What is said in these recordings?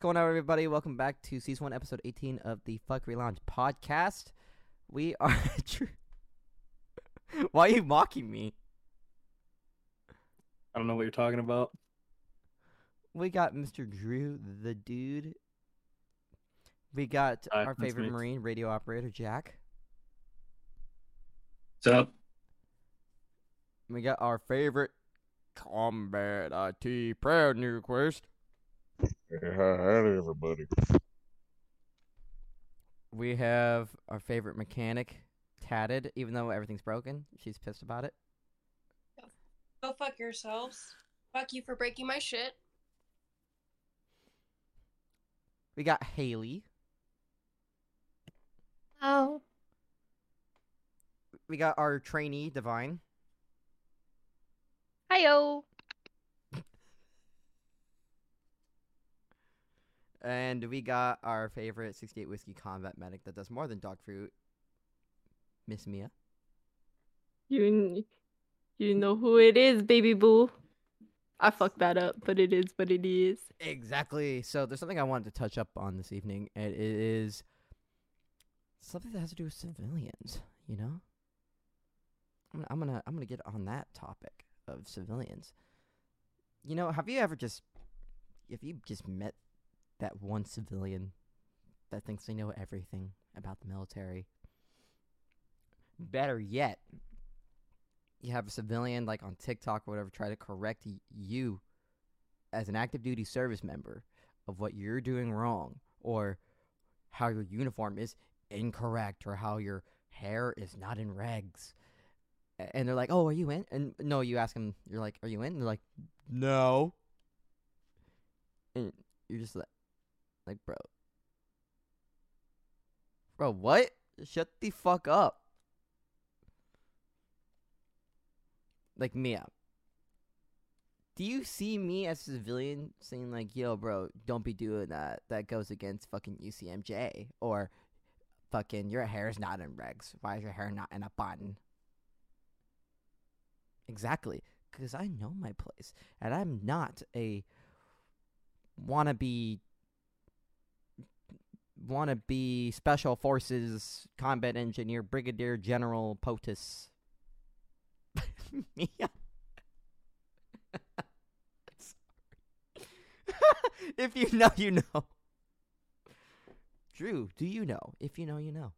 going on, everybody? Welcome back to season one, episode 18 of the Fuckery Lounge podcast. We are. Why are you mocking me? I don't know what you're talking about. We got Mr. Drew, the dude. We got Hi, our that's favorite me. Marine radio operator, Jack. What's up? We got our favorite combat IT Proud Nuke Waste. Hey, howdy, everybody. We have our favorite mechanic, Tatted. Even though everything's broken, she's pissed about it. Go fuck yourselves. Fuck you for breaking my shit. We got Haley. Oh. We got our trainee, Divine. Hiyo. And we got our favorite 68 whiskey combat medic that does more than dog fruit, Miss Mia. You you know who it is, baby boo. I fucked that up, but it is what it is. Exactly. So there's something I wanted to touch up on this evening, and it is something that has to do with civilians. You know, I'm gonna, I'm gonna I'm gonna get on that topic of civilians. You know, have you ever just if you just met that one civilian that thinks they know everything about the military? Better yet, you have a civilian like on TikTok or whatever try to correct you as an active duty service member of what you're doing wrong or how your uniform is incorrect or how your hair is not in regs. And they're like, "Oh, are you in?" And no, you ask them, you're like, "Are you in?" And they're like, "No." And you're just like, like, bro, bro, what? Shut the fuck up. Like Mia, do you see me as a civilian saying like, "Yo, bro, don't be doing that. That goes against fucking UCMJ," or "Fucking your hair's not in regs. Why is your hair not in a bun?" Exactly, because I know my place, and I'm not a wannabe wannabe special forces combat engineer brigadier general POTUS. If you know, you know. Drew, do you know? If you know, you know.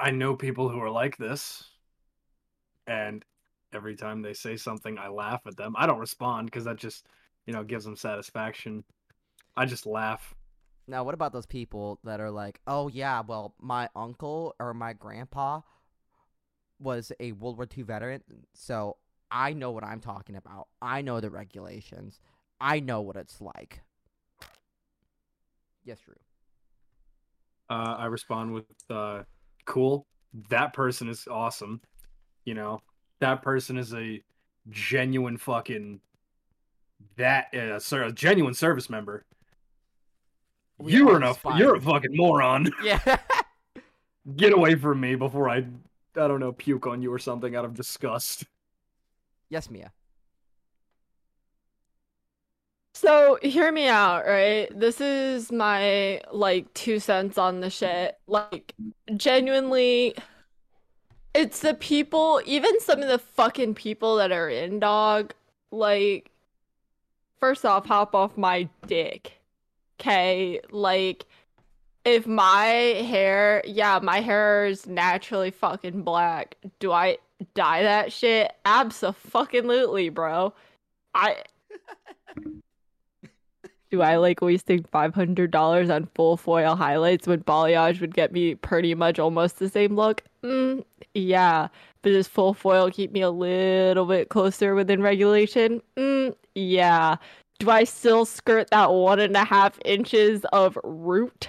I know people who are like this, and every time they say something, I laugh at them. I don't respond because that just, you know, gives them satisfaction. I just laugh. Now, what about those people that are like, oh, yeah, well, my uncle or my grandpa was a World War II veteran, so I know what I'm talking about. I know the regulations. I know what it's like. Yes, Drew. Uh, I respond with, uh, "Cool. That person is awesome. You know, that person is a genuine fucking that uh, sir, a genuine service member. We you are are a you're a fucking moron. Yeah. Get away from me before I, I don't know, puke on you or something out of disgust. yes, Mia. So hear me out, right? This is my like two cents on the shit. Like genuinely it's the people, even some of the fucking people that are in dog, like first off, hop off my dick. Okay, like if my hair, yeah, my hair is naturally fucking black. Do I dye that shit? Absolutely, bro. I do I like wasting five hundred dollars on full foil highlights when balayage would get me pretty much almost the same look? Mm, yeah, but does full foil keep me a little bit closer within regulation? Mm, yeah. Do I still skirt that one and a half inches of root?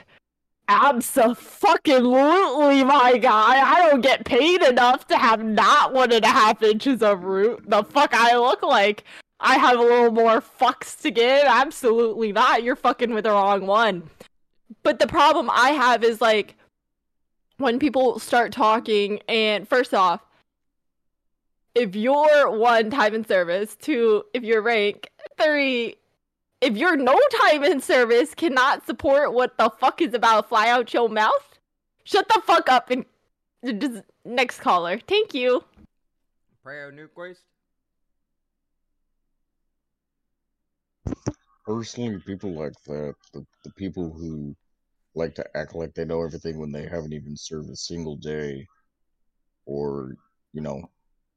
Absolutely, my guy. I don't get paid enough to have not one and a half inches of root. The fuck I look like. I have a little more fucks to give. Absolutely not. You're fucking with the wrong one. But the problem I have is like when people start talking, and first off, if you're one time in service, two, if your rank, three, if your no time in service cannot support what the fuck is about to fly out your mouth, shut the fuck up and just next caller. Thank you. Proud Nuke Waste. Personally, people like that, the, the people who like to act like they know everything when they haven't even served a single day, or, you know,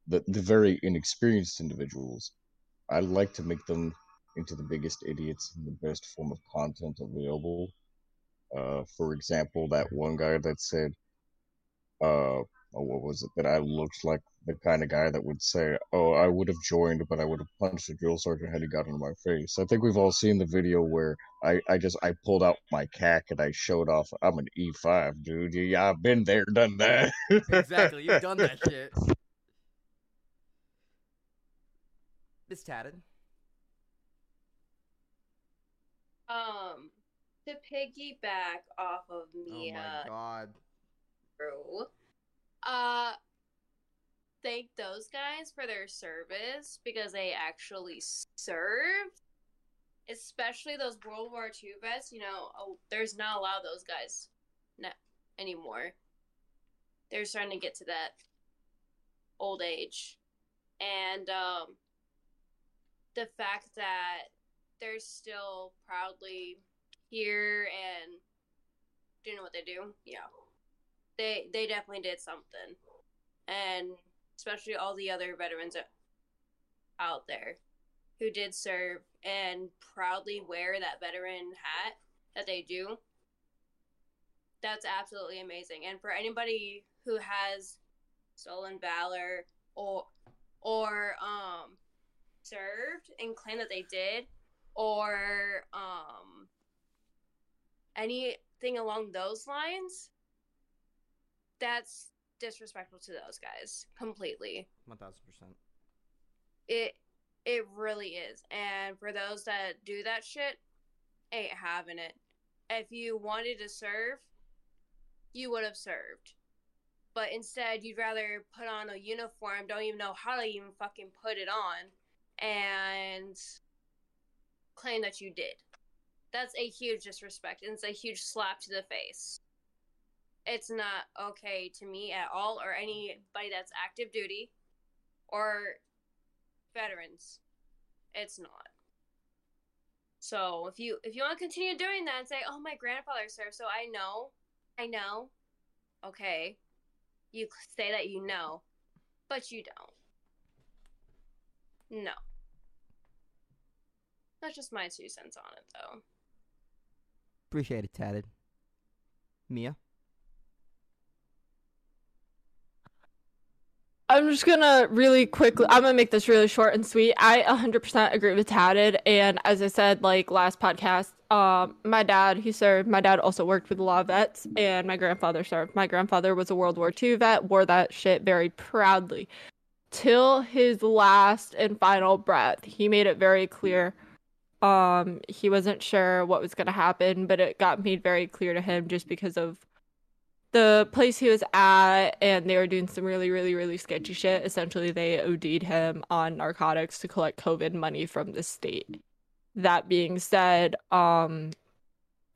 the, the very inexperienced individuals, I like to make them into the biggest idiots in the best form of content available. Uh, for example, that one guy that said, uh, oh, what was it? That I looked like the kind of guy that would say, "Oh, I would have joined, but I would have punched the drill sergeant had he got into my face." I think we've all seen the video where I, I just I pulled out my CAC and I showed off. I'm an E5 dude. Yeah, I've been there, done that. exactly. You've done that shit. Miss Tatted. Um, to piggyback off of Mia. Oh Mia, my god. Drew, uh, thank those guys for their service because they actually served. Especially those World War II vets, you know, oh, there's not a lot of those guys no, anymore. They're starting to get to that old age. And um, the fact that they're still proudly here and doing what they do, yeah. They they definitely did something. And especially all the other veterans out there who did serve and proudly wear that veteran hat that they do. That's absolutely amazing. And for anybody who has stolen valor or or um served and claim that they did or um anything along those lines that's disrespectful to those guys completely. One thousand percent. it it really is. And for those that do that shit ain't having it. If you wanted to serve you would have served. But instead you'd rather put on a uniform don't even know how to even fucking put it on and claim that you did that's a huge disrespect and it's a huge slap to the face it's not okay to me at all or anybody that's active duty or veterans. It's not. So if you if you want to continue doing that and say, "Oh, my grandfather served," so I know, I know, okay, you say that you know, but you don't. No. That's just my two cents on it, though. Appreciate it, Tatted. Mia. I'm just gonna really quickly. I'm gonna make this really short and sweet. I 100% agree with Tatted, and as I said, like last podcast, um, my dad he served. My dad also worked with a lot of vets, and my grandfather served. My grandfather was a World War II vet, wore that shit very proudly, till his last and final breath. He made it very clear. Um, he wasn't sure what was gonna happen, but it got made very clear to him just because of the place he was at and they were doing some really really really sketchy shit. Essentially they od'd him on narcotics to collect covid money from the state. That being said um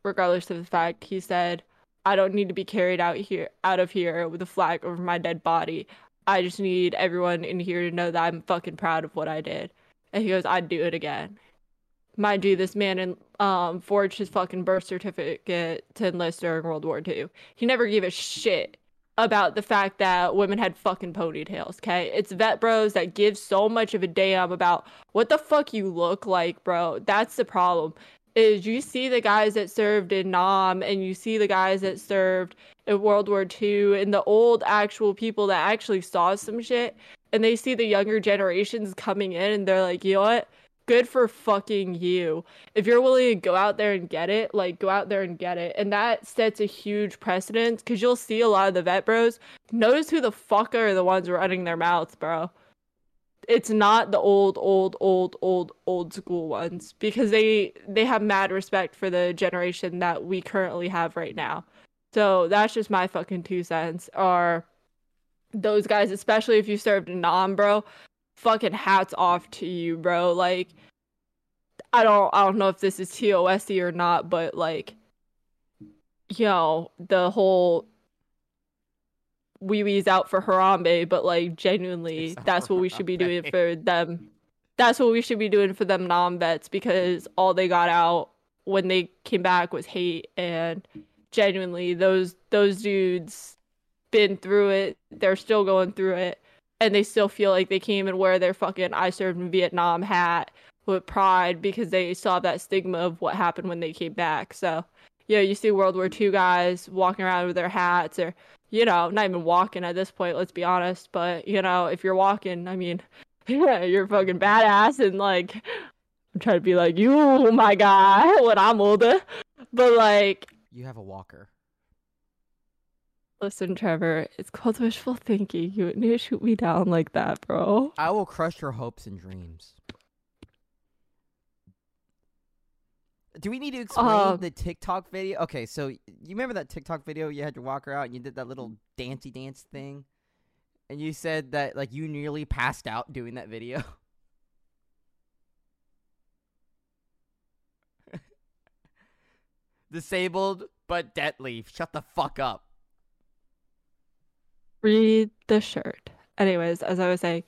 regardless of the fact he said i don't need to be carried out here out of here with a flag over my dead body. I just need everyone in here to know that i'm fucking proud of what i did. And he goes i'd do it again mind you, this man in, um, forged his fucking birth certificate to enlist during World War II. He never gave a shit about the fact that women had fucking ponytails, okay? It's vet bros that give so much of a damn about what the fuck you look like, bro. That's the problem. Is you see the guys that served in Nam and you see the guys that served in World War II and the old actual people that actually saw some shit and they see the younger generations coming in and they're like, you know what? Good for fucking you. If you're willing to go out there and get it, like go out there and get it. And that sets a huge precedent because you'll see a lot of the vet bros. Notice who the fuck are the ones running their mouths, bro. It's not the old, old, old, old, old school ones because they they have mad respect for the generation that we currently have right now. So that's just my fucking two cents. Are those guys, especially if you served Nam, bro, fucking hats off to you, bro. Like I don't I don't know if this is TOSy or not, but like you know, the whole wee wee's out for Harambe, but like genuinely that's what we should be doing for them. That's what we should be doing for them non vets because all they got out when they came back was hate and genuinely those those dudes been through it. They're still going through it and they still feel like they came and wear their fucking I served in Vietnam hat with pride because they saw that stigma of what happened when they came back. So, yeah, you see World War II guys walking around with their hats or, you know, not even walking at this point, let's be honest. But, you know, if you're walking, I mean, yeah, you're fucking badass and like, I'm trying to be like, you, my guy, when I'm older. But like, You have a walker. Listen, Trevor, it's called wishful thinking. You wouldn't need to shoot me down like that, bro. I will crush your hopes and dreams. Do we need to explain Um, the TikTok video? Okay, so you remember that TikTok video? You had your walker out and you did that little dancey dance thing, and you said that like you nearly passed out doing that video. Disabled but deadly. Shut the fuck up. Read the shirt. Anyways, as I was saying,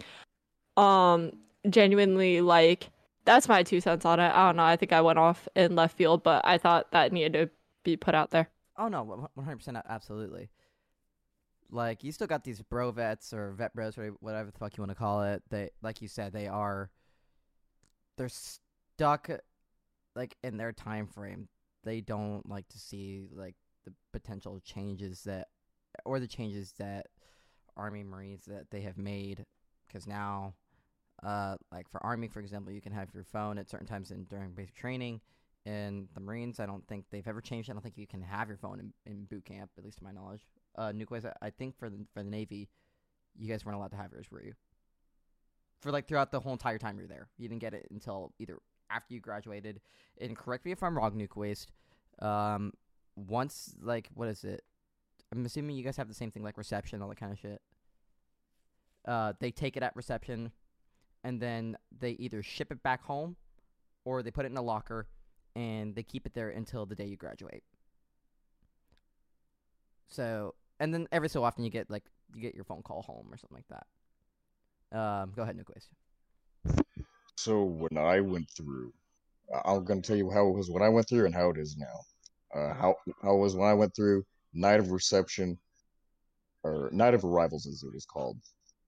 um, genuinely like that's my two cents on it. I don't know. I think I went off in left field, but I thought that needed to be put out there. Oh no, one hundred percent, absolutely. Like you still got these bro vets or vet bros or whatever the fuck you want to call it. They, like you said, they are. They're stuck, like in their time frame. They don't like to see like the potential changes that, or the changes that Army Marines that they have made. Because now, uh, like for Army, for example, you can have your phone at certain times in during basic training in the Marines, I don't think they've ever changed. I don't think you can have your phone in, in boot camp, at least to my knowledge. Uh, I, I think for the for the Navy, you guys weren't allowed to have yours, were you? For like throughout the whole entire time you're there, you didn't get it until either after you graduated. And correct me if I'm wrong, Nuke Waste. Um, once like what is it? I'm assuming you guys have the same thing like reception, all that kind of shit. Uh, they take it at reception, and then they either ship it back home, or they put it in a locker and they keep it there until the day you graduate. So, and then every so often you get like you get your phone call home or something like that. Um, go ahead, Nuke Waste. So when I went through, I'm gonna tell you how it was when I went through and how it is now. Uh, how how it was when I went through night of reception, or night of arrivals as it was called.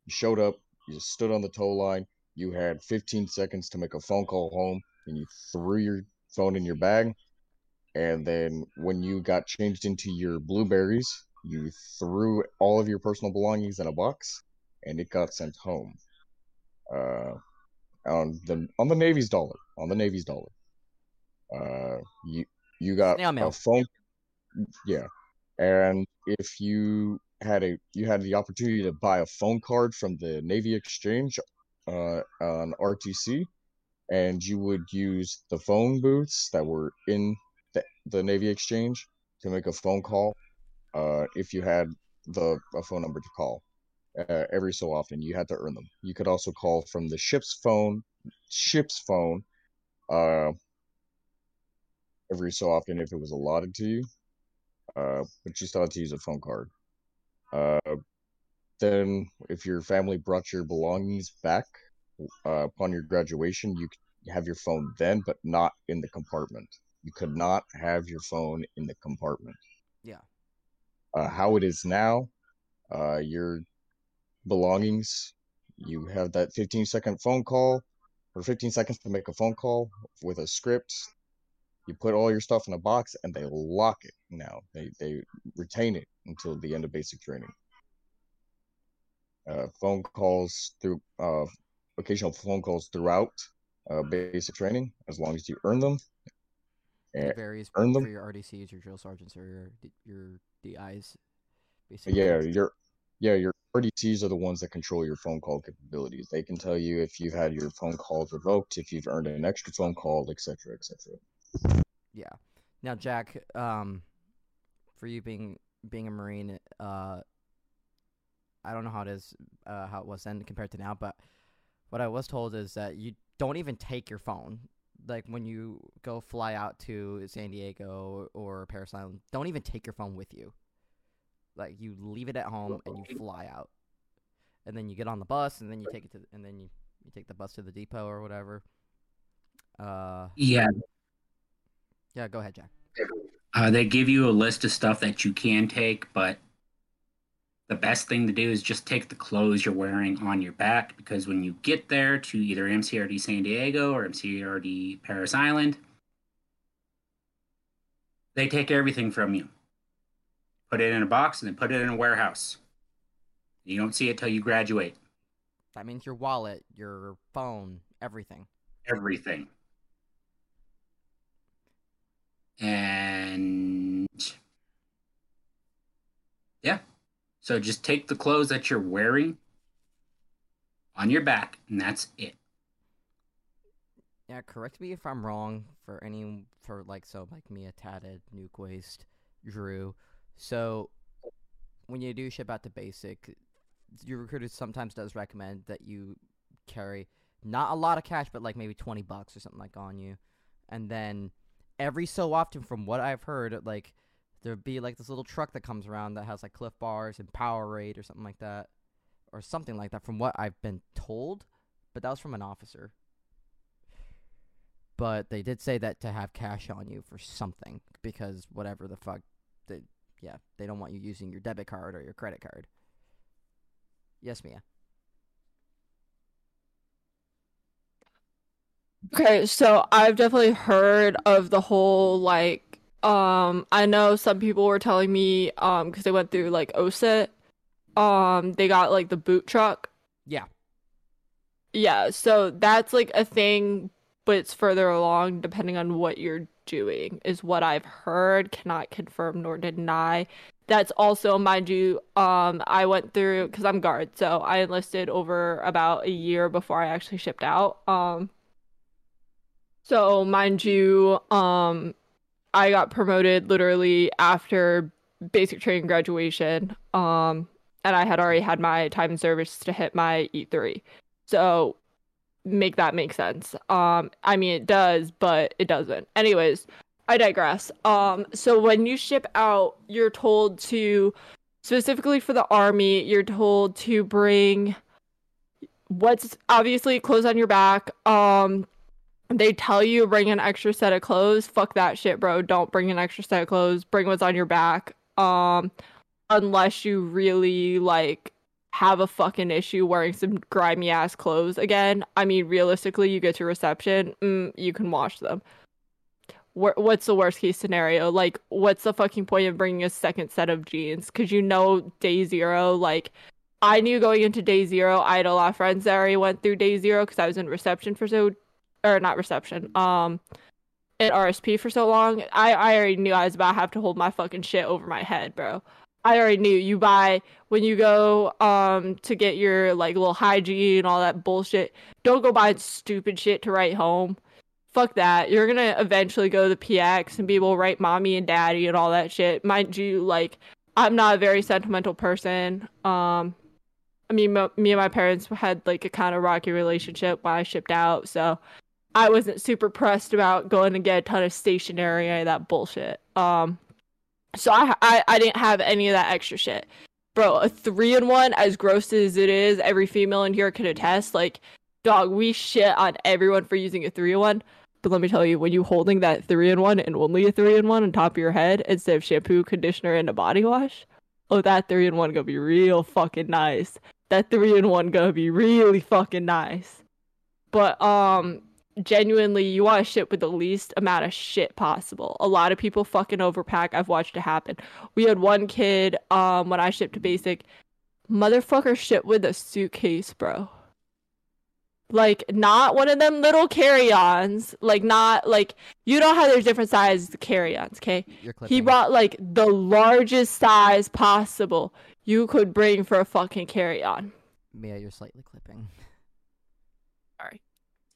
You showed up, you just stood on the tow line. You had 15 seconds to make a phone call home, and you threw your phone in your bag. And then when you got changed into your blueberries, you threw all of your personal belongings in a box, and it got sent home. Uh, on the on the Navy's dollar. On the Navy's dollar. Uh, you you got a phone. Yeah, and if you had a you had the opportunity to buy a phone card from the Navy Exchange, uh, on RTC, and you would use the phone booths that were in the, the Navy Exchange to make a phone call. Uh, if you had the a phone number to call uh, every so often. You had to earn them. You could also call from the ship's phone, ship's phone, uh, every so often if it was allotted to you. Uh, but you still had to use a phone card. Uh, then if your family brought your belongings back uh, upon your graduation, you could have your phone then, but not in the compartment. You could not have your phone in the compartment. Yeah. Uh, how it is now, uh, your belongings. You have that 15 second phone call or 15 seconds to make a phone call with a script. You put all your stuff in a box and they lock it now. They they retain it until the end of basic training. Uh, phone calls through uh, occasional phone calls throughout uh, basic training as long as you earn them. It varies earn them. for your RDCs, your drill sergeants, or your your DIs. Basically. yeah, your yeah your RDCs are the ones that control your phone call capabilities. They can tell you if you've had your phone calls revoked, if you've earned an extra phone call, etc., etc. Yeah. Now, Jack, um, for you being being a Marine, uh, I don't know how it is, uh, how it was then compared to now, but what I was told is that you don't even take your phone. like when you go fly out to San Diego or Parris Island, don't even take your phone with you. Like you leave it at home and you fly out, and then you get on the bus and then you take it to and then you you take the bus to the depot or whatever. Uh, Yeah, yeah, go ahead, Jack. Uh, they give you a list of stuff that you can take, but the best thing to do is just take the clothes you're wearing on your back because when you get there to either MCRD San Diego or MCRD Parris Island, they take everything from you, put it in a box, and then put it in a warehouse. You don't see it till you graduate. That means your wallet, your phone, everything. everything. And yeah. So just take the clothes that you're wearing on your back, and that's it. Yeah, correct me if I'm wrong for any for like so like Mia Tatted, Nuke Waste, Drew. So when you do ship out the basic, your recruiter sometimes does recommend that you carry not a lot of cash, but like maybe twenty bucks or something like on you. And then every so often from what I've heard, like there'd be like this little truck that comes around that has like cliff bars and Powerade or something like that. Or something like that from what I've been told. But that was from an officer but they did say that to have cash on you for something because whatever the fuck they yeah they don't want you using your debit card or your credit card yes mia Okay, so I've definitely heard of the whole like um I know some people were telling me um because they went through like OSUT um they got like the boot truck. yeah Yeah, so that's like a thing but it's further along depending on what you're doing is what I've heard, cannot confirm nor deny. That's also mind you um I went through cuz I'm guard, so I enlisted over about a year before I actually shipped out. Um so mind you, um, I got promoted literally after basic training graduation. Um, and I had already had my time in service to hit my E3. So make that make sense. Um, I mean it does, but it doesn't. Anyways, I digress. Um, so when you ship out, you're told to specifically for the army, you're told to bring what's obviously clothes on your back. Um, they tell you bring an extra set of clothes. Fuck that shit, bro. Don't bring an extra set of clothes. Bring what's on your back. Um, unless you really like have a fucking issue wearing some grimy ass clothes again. I mean, realistically, you get to reception, mm, you can wash them. Wh- What's the worst case scenario? Like, what's the fucking point of bringing a second set of jeans? Because you know, day zero, like, I knew going into day zero, I had a lot of friends that already went through day zero because I was in reception for so, or not reception, um, at RSP for so long. I, I already knew I was about to have to hold my fucking shit over my head, bro. I already knew you buy when you go um to get your like little hygiene and all that bullshit. Don't go buying stupid shit to write home. Fuck that. You're gonna eventually go to the PX and be able to write mommy and daddy and all that shit. Mind you, like I'm not a very sentimental person. Um, I mean, me and my parents had like a kind of rocky relationship when I shipped out, so I wasn't super pressed about going to get a ton of stationery of that bullshit. Um, so I, I I didn't have any of that extra shit, bro. A three in one, as gross as it is, every female in here can attest. Like, dog, we shit on everyone for using a three in one. But let me tell you, when you holding that three in one and only a three in one on top of your head instead of shampoo, conditioner, and a body wash, oh, that three in one gonna be real fucking nice. That three in one gonna be really fucking nice. But um, genuinely, you want to ship with the least amount of shit possible. A lot of people fucking overpack. I've watched it happen. We had one kid um when I shipped to basic, motherfucker shit with a suitcase, bro. Like not one of them little carry-ons. Like not like you know how there's different sizes of carry-ons, okay? You're clipping. He brought like the largest size possible you could bring for a fucking carry-on. Mia, you're slightly clipping.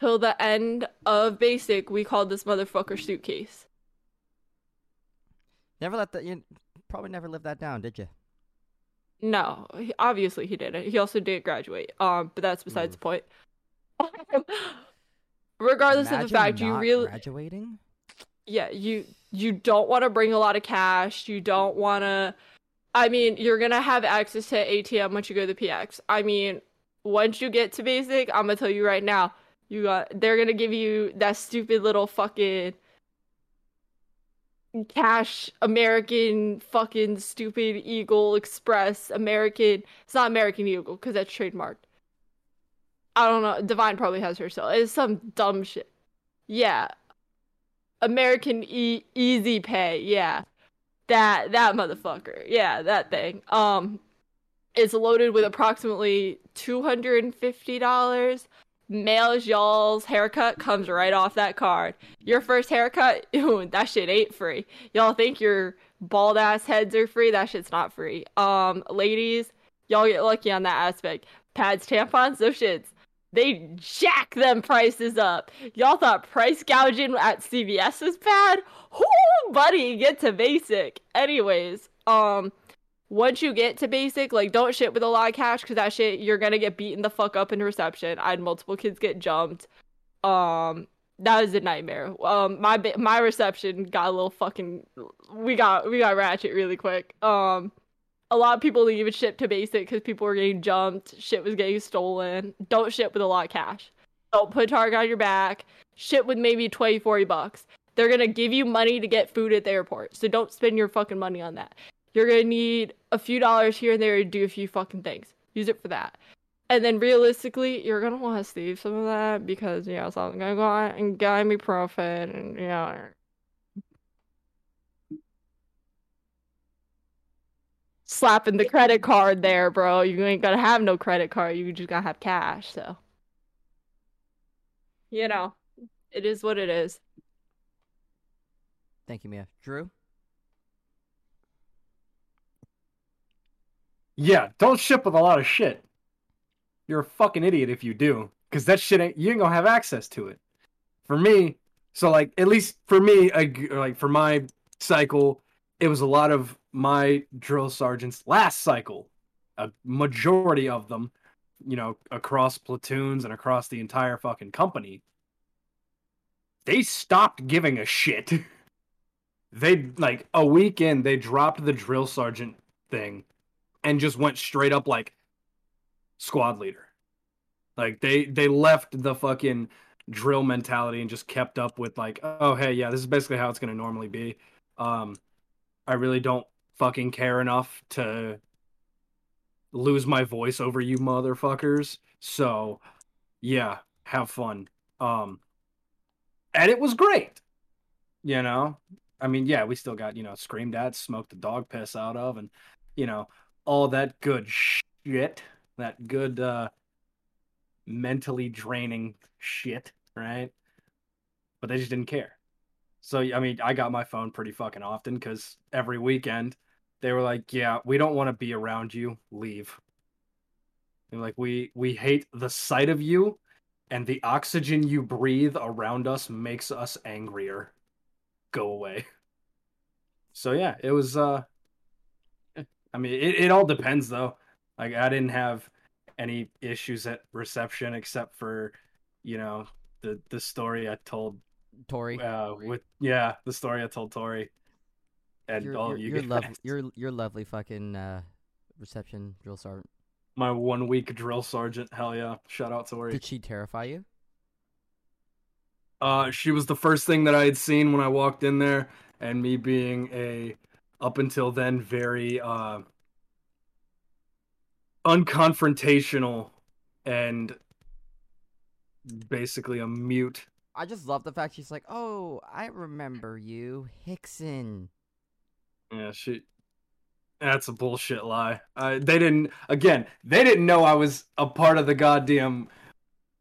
Till the end of basic, we called this motherfucker suitcase. Never let that. You probably never lived that down, did you? No, he- obviously he didn't. He also didn't graduate. Um, but that's besides the point. regardless of the fact you really graduating. yeah you you don't want to bring a lot of cash you don't want to i mean you're gonna have access to atm once you go to the px i mean once you get to basic i'm gonna tell you right now you got they're gonna give you that stupid little fucking cash american fucking stupid eagle express american it's not american eagle because that's trademarked i don't know divine probably has herself it's some dumb shit yeah American e- Easy Pay, yeah. That that motherfucker. Yeah, that thing. Um it's loaded with approximately $250. Males y'all's haircut comes right off that card. Your first haircut, ew, that shit ain't free. Y'all think your bald ass heads are free? That shit's not free. Um ladies, y'all get lucky on that aspect. Pads, tampons, those shits they jack them prices up. Y'all thought price gouging at CVS was bad? Whoo, buddy, get to basic. Anyways, um, once you get to basic, like don't shit with a lot of cash because that shit you're gonna get beaten the fuck up in reception. I had multiple kids get jumped. Um, that was a nightmare. Um, my my reception got a little fucking. We got we got ratchet really quick. Um a lot of people didn't even ship to basic because people were getting jumped, shit was getting stolen. Don't ship with a lot of cash. Don't put target on your back. Ship with maybe 20, 40 bucks. They're gonna give you money to get food at the airport, so don't spend your fucking money on that. You're gonna need a few dollars here and there to do a few fucking things. Use it for that. And then realistically, you're gonna want to save some of that because you know someone's gonna go out and get me profit and you know slapping the credit card there, bro. You ain't gonna have no credit card. You just gotta have cash. So, you know, it is what it is. Thank you, Mia. Drew. Yeah, don't ship with a lot of shit. You're a fucking idiot if you do, because that shit ain't you ain't gonna have access to it. For me, so like at least for me, I, like for my cycle, it was a lot of my drill sergeants last cycle. A majority of them, you know, across platoons and across the entire fucking company, they stopped giving a shit. they like a week in, they dropped the drill sergeant thing and just went straight up like squad leader. Like they they left the fucking drill mentality and just kept up with like, oh hey, yeah, this is basically how it's gonna normally be. Um, I really don't fucking care enough to lose my voice over you motherfuckers. So, yeah, have fun. Um, and it was great. You know, I mean, yeah, we still got you know screamed at, smoked the dog piss out of, and you know all that good shit, that good uh mentally draining shit, right? But they just didn't care. So I mean, I got my phone pretty fucking often because every weekend they were like, "Yeah, we don't want to be around you. Leave." They're like, "We we hate the sight of you, and the oxygen you breathe around us makes us angrier. Go away." So yeah, it was. uh I mean, it, it all depends though. Like I didn't have any issues at reception except for, you know, the the story I told Tori. uh, with yeah, the story I told Tori, and you're, all you're, you guys. lov- you're, you're lovely fucking uh, reception drill sergeant. My one week drill sergeant, hell yeah! Shout out Tori. Did she terrify you? Uh, she was the first thing that I had seen when I walked in there, and me being a up until then very uh unconfrontational and basically a mute. I just love the fact she's like, "Oh, I remember you, Hickson." Yeah, she. That's a bullshit lie. Uh, they didn't. Again, they didn't know I was a part of the goddamn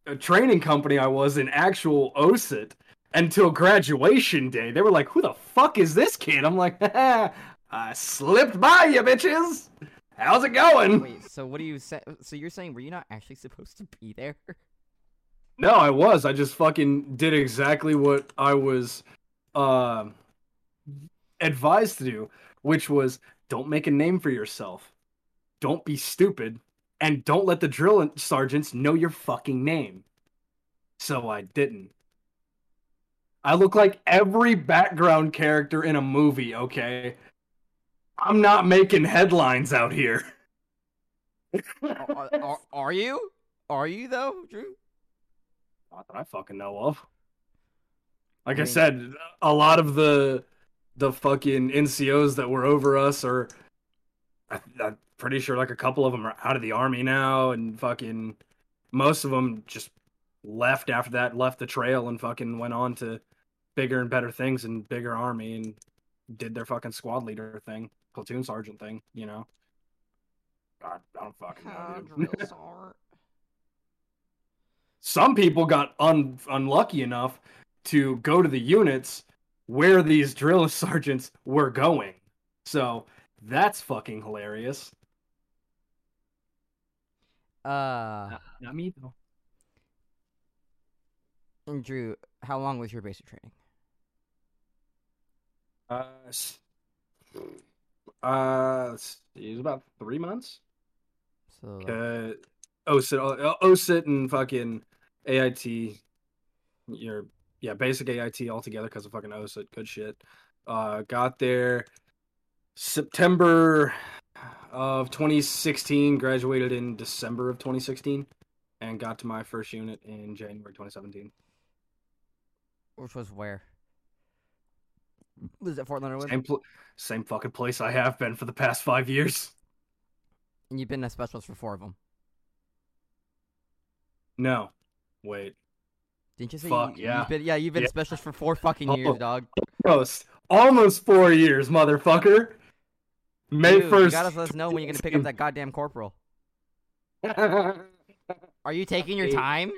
uh, training company. I was in actual OSUT until graduation day. They were like, "Who the fuck is this kid?" I'm like, "I slipped by you, bitches. How's it going?" Wait, so what do you say? So you're saying were you not actually supposed to be there? No, I was. I just fucking did exactly what I was uh, advised to do, which was don't make a name for yourself. Don't be stupid. And don't let the drill sergeants know your fucking name. So I didn't. I look like every background character in a movie, okay? I'm not making headlines out here. are, are, are you? Are you though, Drew? Not that I fucking know of. Like I, I said, a lot of the the fucking NCOs that were over us are. I, I'm pretty sure like a couple of them are out of the army now, and fucking most of them just left after that, left the trail, and fucking went on to bigger and better things and bigger army, and did their fucking squad leader thing, platoon sergeant thing. You know. I, I don't fucking know. dude. some people got un- unlucky enough to go to the units where these drill sergeants were going. So that's fucking hilarious. Uh, Not, not me though. and Drew, how long was your basic training? Uh, s- uh, see, it was about three months. So Uh, OSUT, uh, OSUT, and fucking AIT. Your yeah, basic AIT altogether because of fucking OSUT. Good shit. Uh, got there September of 2016. Graduated in December of 2016, and got to my first unit in January 2017. which was where? Was it Fort Leonard Wood? Same pl- same fucking place I have been for the past five years. And you've been a specialist for four of them. No, wait. Didn't you say? Fuck, you, yeah. You've been, yeah, you've been Yeah. a specialist for four fucking Oh. years, dog. Almost, almost four years, motherfucker. May Dude, You gotta let us know when you're gonna pick up that goddamn corporal. Are you taking your time?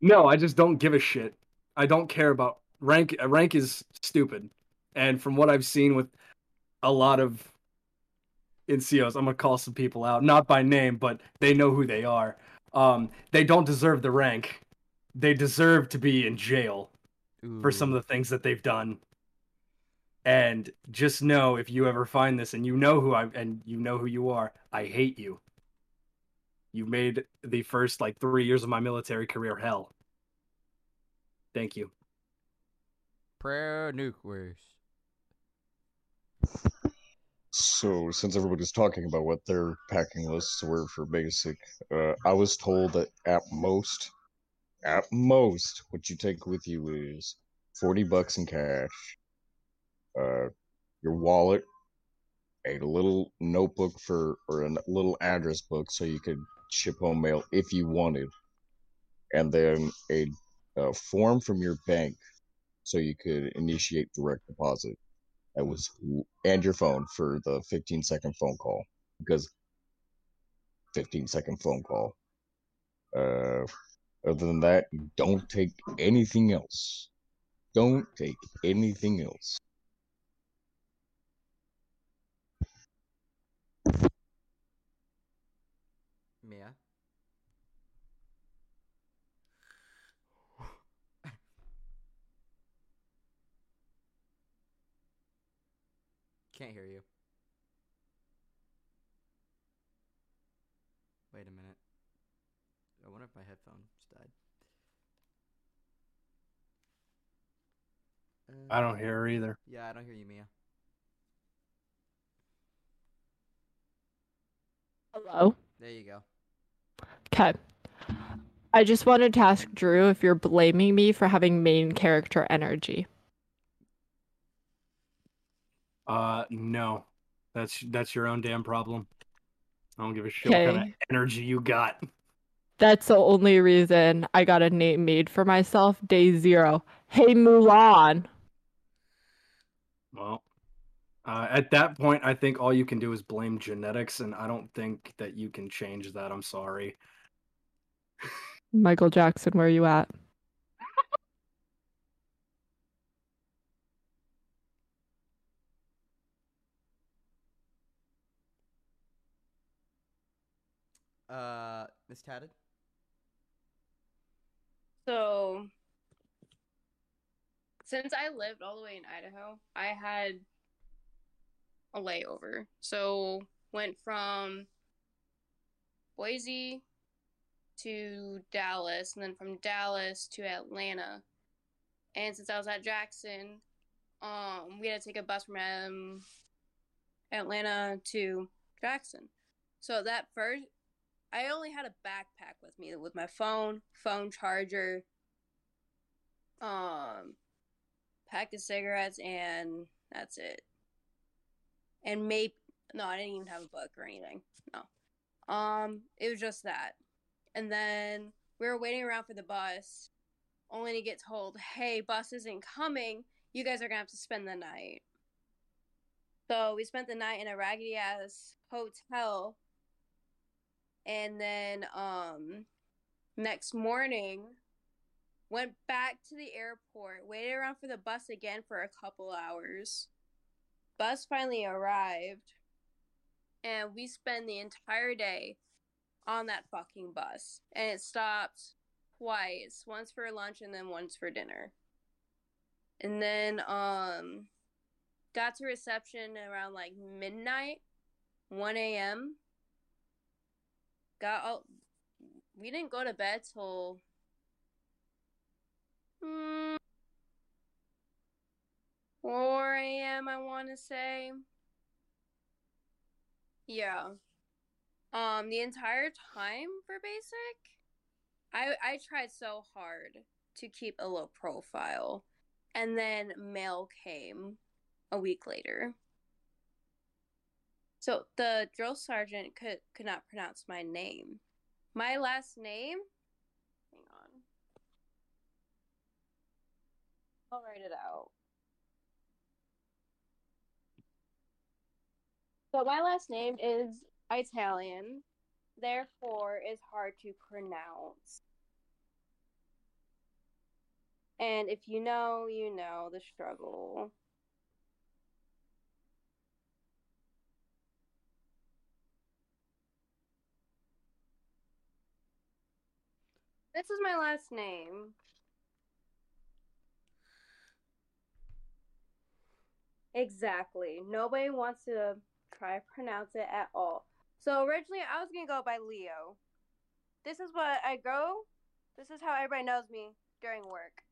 no, I just don't give a shit. I don't care about rank. Rank is stupid, and from what I've seen with a lot of NCOs, I'm gonna call some people out, not by name, but they know who they are. Um, they don't deserve the rank. They deserve to be in jail for some of the things that they've done. And just know if you ever find this and you know who I and you know who you are, I hate you. You made the first like three years of my military career hell. Thank you. Prayer nuclears. So, since everybody's talking about what their packing lists were for basic, uh, I was told that at most, at most, what you take with you is 40 bucks in cash, uh, your wallet, a little notebook for, or a little address book so you could ship home mail if you wanted, and then a, a form from your bank so you could initiate direct deposit. That was and your phone for the 15 second phone call because 15 second phone call. Uh, other than that, don't take anything else. Don't take anything else. Mia. Can't hear you. Wait a minute. I wonder if my headphones died. I don't Uh, hear her either. Yeah, I don't hear you, Mia. Hello. There you go. Okay. I just wanted to ask Drew if you're blaming me for having main character energy. Uh, no, that's that's your own damn problem. I don't give a shit what kind of Okay. energy you got. That's the only reason I got a name made for myself. Day zero. Hey Mulan. Well, uh, at that point, I think all you can do is blame genetics, and I don't think that you can change that. I'm sorry. Michael Jackson, where are you at? Uh, Miss Tatted? So, since I lived all the way in Idaho, I had a layover. So, went from Boise to Dallas, and then from Dallas to Atlanta. And since I was at Jackson, um, we had to take a bus from Atlanta to Jackson. So that first, I only had a backpack with me with my phone, phone charger, um, pack of cigarettes, and that's it. And maybe no, I didn't even have a book or anything. No, um, it was just that. And then we were waiting around for the bus, only to get told, "Hey, bus isn't coming. You guys are gonna have to spend the night." So we spent the night in a raggedy ass hotel, and then um, next morning went back to the airport, waited around for the bus again for a couple hours. Bus finally arrived, and we spent the entire day on that fucking bus. And it stopped twice, once for lunch and then once for dinner. And then um got to reception around like midnight, 1 a.m. Got oh, we didn't go to bed till mm, 4 a.m. I want to say. Yeah. Um, the entire time for basic, I I tried so hard to keep a low profile, and then mail came a week later. So the drill sergeant could could not pronounce my name. My last name. Hang on. I'll write it out. So my last name is Italian, therefore is hard to pronounce. And if you know, you know the struggle. This is my last name. Exactly. Nobody wants to try to pronounce it at all. So originally I was gonna go by Leo. This is what I go. This is how everybody knows me during work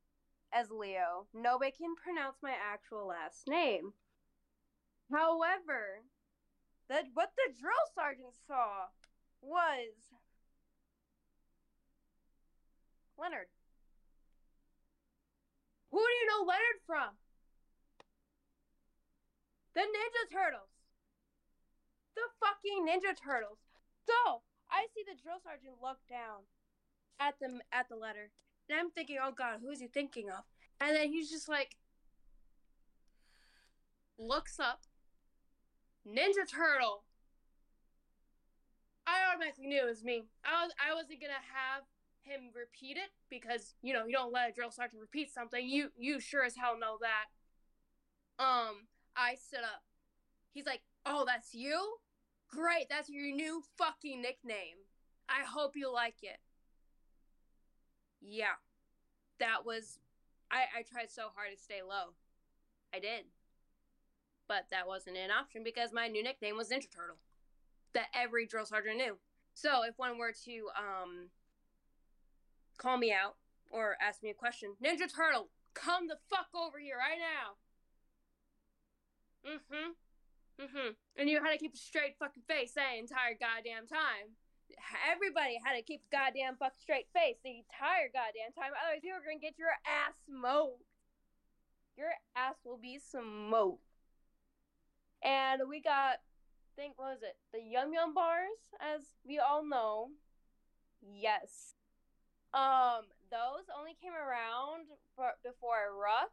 as Leo. Nobody can pronounce my actual last name. However, that what the drill sergeant saw was Leonard. Who do you know Leonard from? The Ninja Turtles. The fucking Ninja Turtles. So I see the drill sergeant look down at the at the letter, and I'm thinking, oh god, who is he thinking of? And then he's just like, looks up, Ninja Turtle. I automatically knew it was me. I was I wasn't gonna have him repeat it because you know you don't let a drill sergeant repeat something. You you sure as hell know that. Um, I stood up. He's like, "Oh, that's you? Great, that's your new fucking nickname. I hope you like it." Yeah, that was. I I tried so hard to stay low. I did, but that wasn't an option because my new nickname was Ninja Turtle, that every drill sergeant knew. So if one were to um call me out or ask me a question, Ninja Turtle, come the fuck over here right now. Mm-hmm. Mm-hmm. And you had to keep a straight fucking face that entire goddamn time. Everybody had to keep a goddamn fucking straight face the entire goddamn time. Otherwise, you were gonna get your ass smoked. Your ass will be smoked. And we got, I think, what was it? The Yum Yum bars, as we all know. Yes. Um, those only came around for, before a Ruck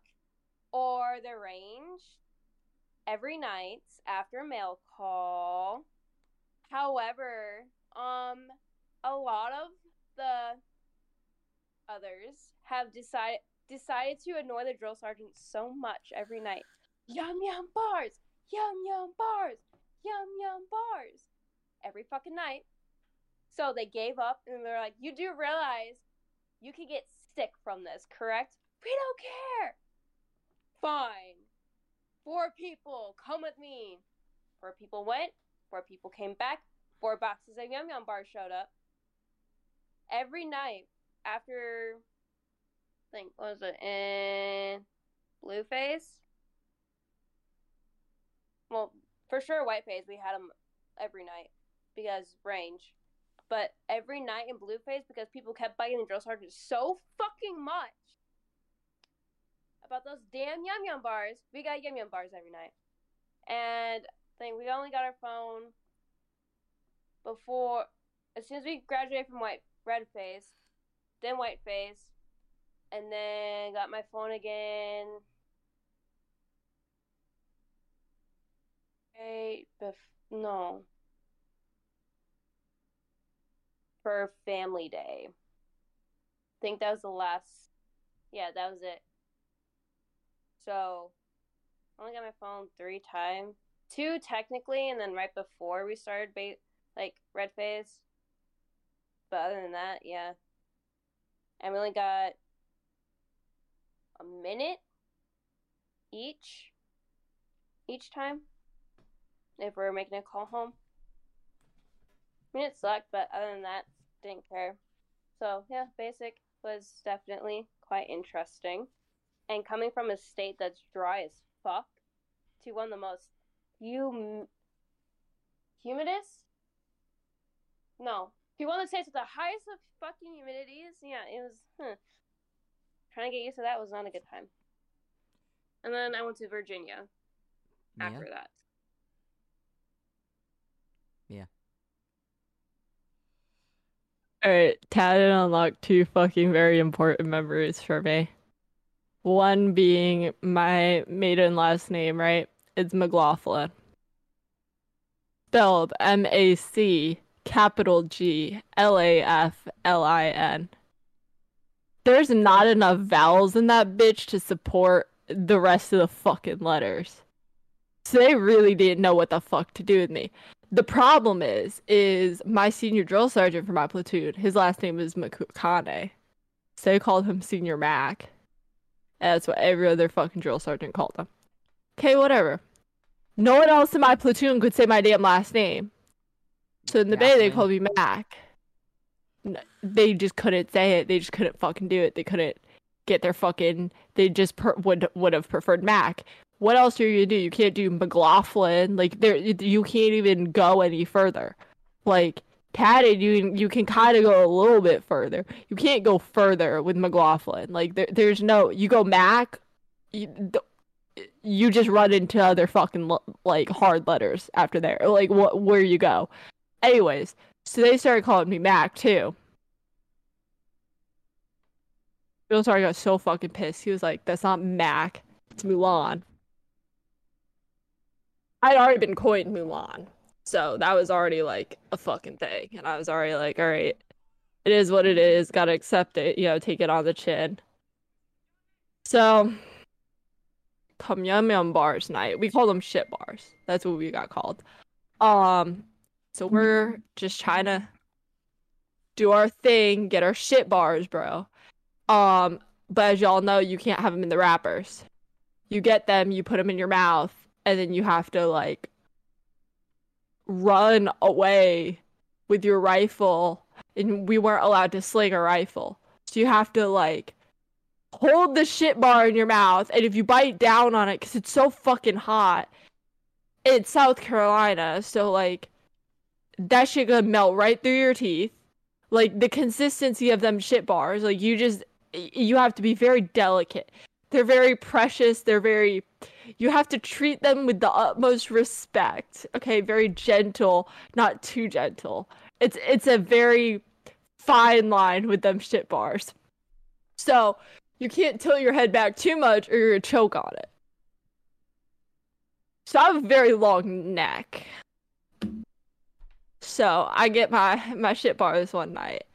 or the range every night after a mail call. However, um, a lot of the others have decided decided to annoy the drill sergeant so much every night. Yum yum bars, yum yum bars, yum yum bars, every fucking night. So they gave up and they're like, "You do realize you could get sick from this, correct? We don't care. Fine. Four people, come with me. Four people went. Four people came back. Four boxes of Yum Yum bars showed up. Every night after think what was it in blue Blueface? Well, for sure, white Whiteface. We had them every night because range, but every night in Blue Phase because people kept biting the drill sergeant so fucking much about those damn yum yum bars. We got yum yum bars every night, and I think we only got our phone before as soon as we graduated from white red phase, then white phase, and then got my phone again. Right bef- no. For family day. I think that was the last yeah, that was it. So I only got my phone three times. Two technically and then right before we started ba- like red phase. But other than that, yeah. And we only got a minute each each time if we're making a call home. I mean, it sucked, but other than that, didn't care. So, yeah, basic was definitely quite interesting. And coming from a state that's dry as fuck to one of the most hum- humidest? No. To one of the states with the highest of fucking humidities? Yeah, it was, huh. Trying to get used to that was not a good time. And then I went to Virginia Yeah. after that. Alright, Tad unlocked two fucking very important memories for me. One being my maiden last name, right? It's MacGlaflin. Spelled M A C capital G L A F L I N. There's not enough vowels in that bitch to support the rest of the fucking letters. So they really didn't know what the fuck to do with me. The problem is, is my senior drill sergeant for my platoon, his last name is Makane. So they called him Senior Mac. And that's what every other fucking drill sergeant called him. Okay, whatever. No one else in my platoon could say my damn last name. So in the bay, they called me Mac. They just couldn't say it. They just couldn't fucking do it. They couldn't get their fucking. They just per- would would have preferred Mac. What else are you gonna do? You can't do MacGlaflin. Like there, you can't even go any further. Like Tatted, you you can kind of go a little bit further. You can't go further with MacGlaflin. Like there, there's no. You go Mac, you, you just run into other fucking like hard letters after there. Like what where you go. Anyways, so they started calling me Mac too. Bill Star got so fucking pissed. He was like, "That's not Mac. It's Mulan." I'd already been coined Mulan, so that was already like a fucking thing, and I was already like, "All right, it is what it is. Gotta accept it. You know, take it on the chin." So, come yum yum bars night. We call them shit bars. That's what we got called. Um, so we're just trying to do our thing, get our shit bars, bro. Um, but as y'all know, you can't have them in the wrappers. You get them, you put them in your mouth, and then you have to like run away with your rifle. And we weren't allowed to sling a rifle, so you have to like hold the shit bar in your mouth, and if you bite down on it, because it's so fucking hot, it's South Carolina, so like that shit gonna melt right through your teeth. Like the consistency of them shit bars, like you just you have to be very delicate. They're very precious. They're very you have to treat them with the utmost respect. Okay, very gentle, not too gentle. It's it's a very fine line with them shit bars. So you can't tilt your head back too much or you're gonna choke on it. So I have a very long neck. So I get my my shit bars one night,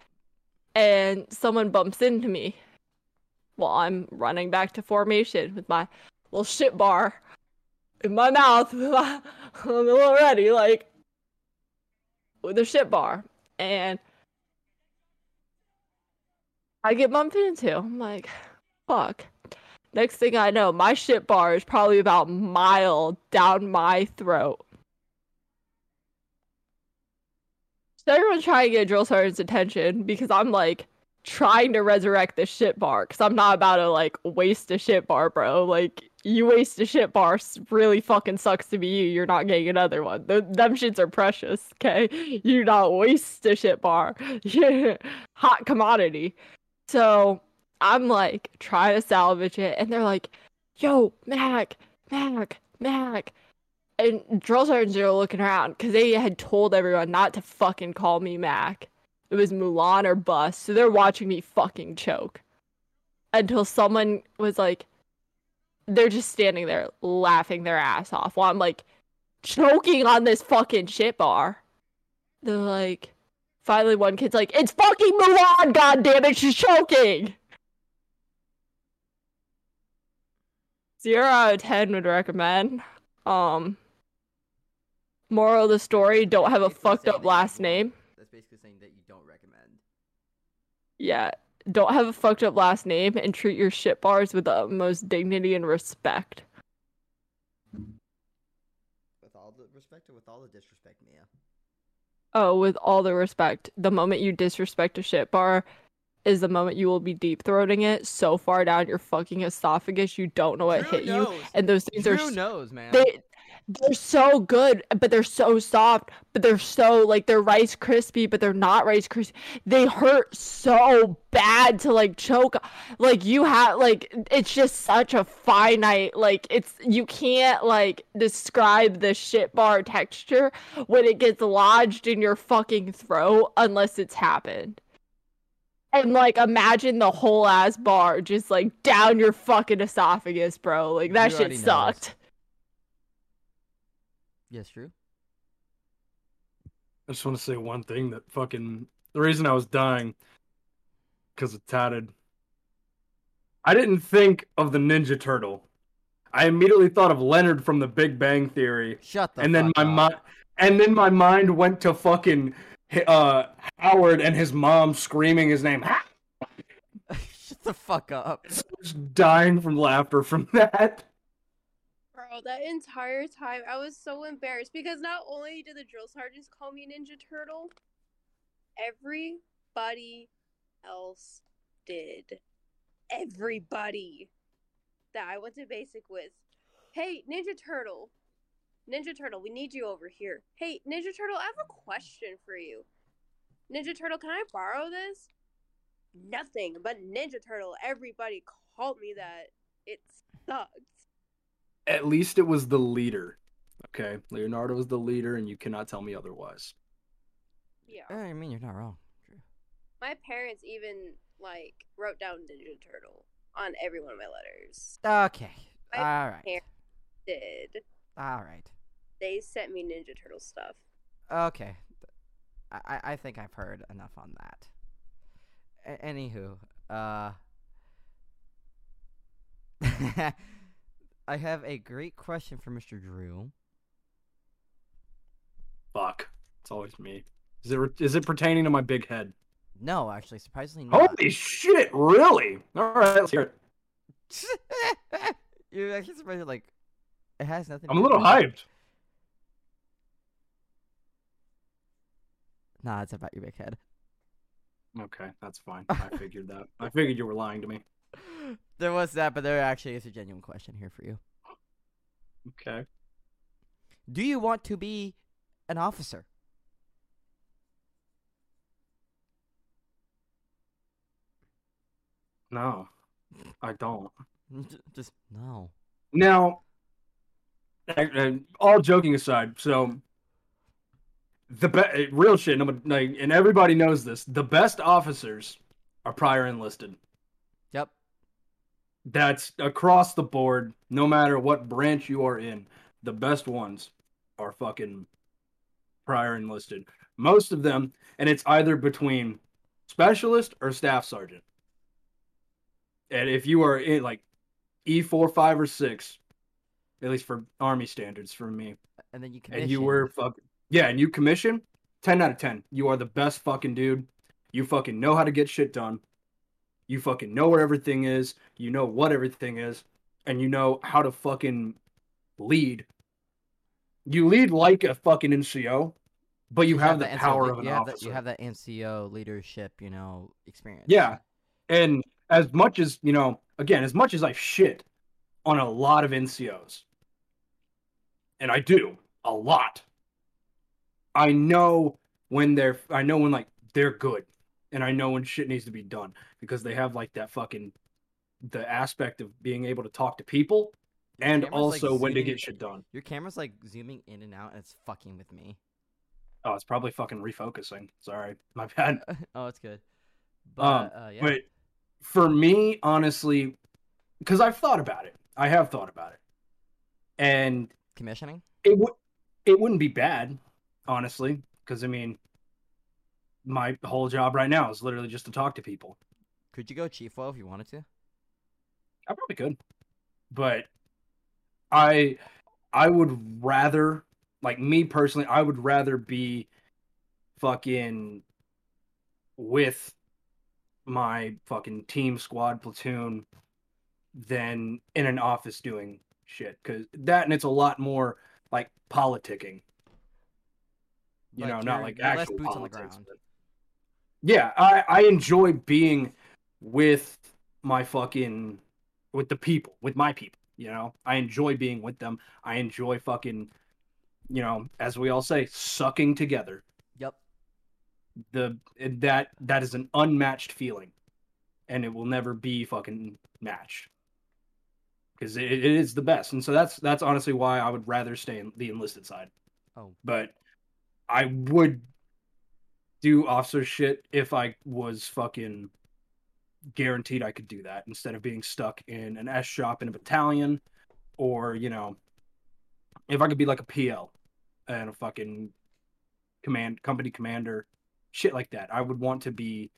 and someone bumps into me while I'm running back to formation with my little shit bar in my mouth, I'm ready, like with a shit bar, and I get bumped into. I'm like, fuck. Next thing I know, my shit bar is probably about a mile down my throat. So everyone's trying to get drill sergeant's attention because I'm like trying to resurrect the shit bar because I'm not about to like waste a shit bar, bro. Like you waste a shit bar, really fucking sucks to be you. You're not getting another one. Th- them shits are precious, okay? You not waste a shit bar. Hot commodity. So I'm like trying to salvage it, and they're like, "Yo, Mac, Mac, Mac." And drill sergeants are looking around because they had told everyone not to fucking call me Mac. It was Mulan or bust. So they're watching me fucking choke. Until someone was like, they're just standing there laughing their ass off while I'm like choking on this fucking shit bar. They're like, finally one kid's like, it's fucking Mulan, god damn it, she's choking. Zero out of ten would recommend. Um, moral of the story: don't have a fucked up last name. That's basically saying that you don't recommend. Yeah, don't have a fucked up last name and treat your shit bars with the utmost dignity and respect. With all the respect or with all the disrespect, Mia? Oh, with all the respect, the moment you disrespect a shit bar is the moment you will be deep throating it so far down your fucking esophagus you don't know what Drew hit you. And those things are Drew s- knows, man. they they're so good, but they're so soft, but they're so like they're rice crispy, but they're not rice crispy. They hurt so bad to like choke. Like you have like it's just such a finite like it's you can't like describe the shit bar texture when it gets lodged in your fucking throat unless it's happened. And like imagine the whole ass bar just like down your fucking esophagus, bro. Like that You shit sucked. Yes, true. I just want to say one thing that fucking the reason I was dying because of tatted. I didn't think of the Ninja Turtle. I immediately thought of Leonard from The Big Bang Theory, Shut the and then fuck my up. mind, and then my mind went to fucking uh Howard and his mom screaming his name. Shut the fuck up. Just dying from laughter from that. That entire time I was so embarrassed because not only did the drill sergeants call me Ninja Turtle, everybody else did. Everybody that I went to basic with. Hey, Ninja Turtle. Ninja Turtle, we need you over here. Hey, Ninja Turtle, I have a question for you. Ninja Turtle, can I borrow this? Nothing but Ninja Turtle. Everybody called me that. It sucked. At least it was the leader. Okay, Leonardo was the leader, and you cannot tell me otherwise. Yeah. I mean, you're not wrong. My parents even like wrote down Ninja Turtle on every one of my letters. Okay. I All right. can't- Did All right. they sent me Ninja Turtle stuff? Okay. I, I- I think I've heard enough on that. A- anywho, uh, I have a great question for Mr. Drew. Fuck, it's always me. Is it is it pertaining to my big head? No, actually, surprisingly not. Holy shit! Really? All right, let's hear it. You're actually surprised. Like, it has nothing. I'm a little hyped. Nah, it's about your big head. Okay, that's fine. I figured that. I figured you were lying to me. There was that, but there actually is a genuine question here for you. Okay. Do you want to be an officer? No, I don't. Just no. Now, all joking aside, so the be- eh, real shit, and everybody knows this. The best officers are prior enlisted. Yep. That's across the board, no matter what branch you are in. The best ones are fucking prior enlisted. Most of them, and it's either between specialist or staff sergeant. And if you are in like E four, five, or six, at least for army standards for me, And then you can. and you were fuck yeah, and you commission ten out of ten. You are the best fucking dude. You fucking know how to get shit done. You fucking know where everything is. You know what everything is, and you know how to fucking lead. You lead like a fucking NCO, but you have the NCO power of an you officer. The, you have that NCO leadership, you know, experience. Yeah. And as much as, you know, again, as much as I shit on a lot of NCOs, and I do a lot, I know when they're, I know when like they're good, and I know when shit needs to be done because they have like that fucking, the aspect of being able to talk to people Your and camera's, like, also when to get shit done. Your camera's like zooming in and out, and it's fucking with me. Oh, it's probably fucking refocusing. Sorry, my bad. oh, it's good. But Um, uh, yeah. But for me, honestly, because I've thought about it, I have thought about it, and commissioning. it would it wouldn't be bad, honestly, because I mean, my whole job right now is literally just to talk to people. Could you go chief well if you wanted to? I probably could, but I I would rather like me personally, I would rather be fucking with my fucking team squad platoon than in an office doing shit because that and it's a lot more like politicking you Like, know not like actual boots on the ground. but- yeah I, I enjoy being with my fucking with the people with my people you know? I enjoy being with them. I enjoy fucking you know as we all say sucking together. Yep. the that that is an unmatched feeling. And it will never be fucking matched. Because it, it is the best. And so that's that's honestly why i would rather stay in the enlisted side. Oh, but i would do officer shit if i was fucking guaranteed i could do that instead of being stuck in an s shop in a battalion or you know if i could be like a pl and a fucking command company commander shit like that. I would want to be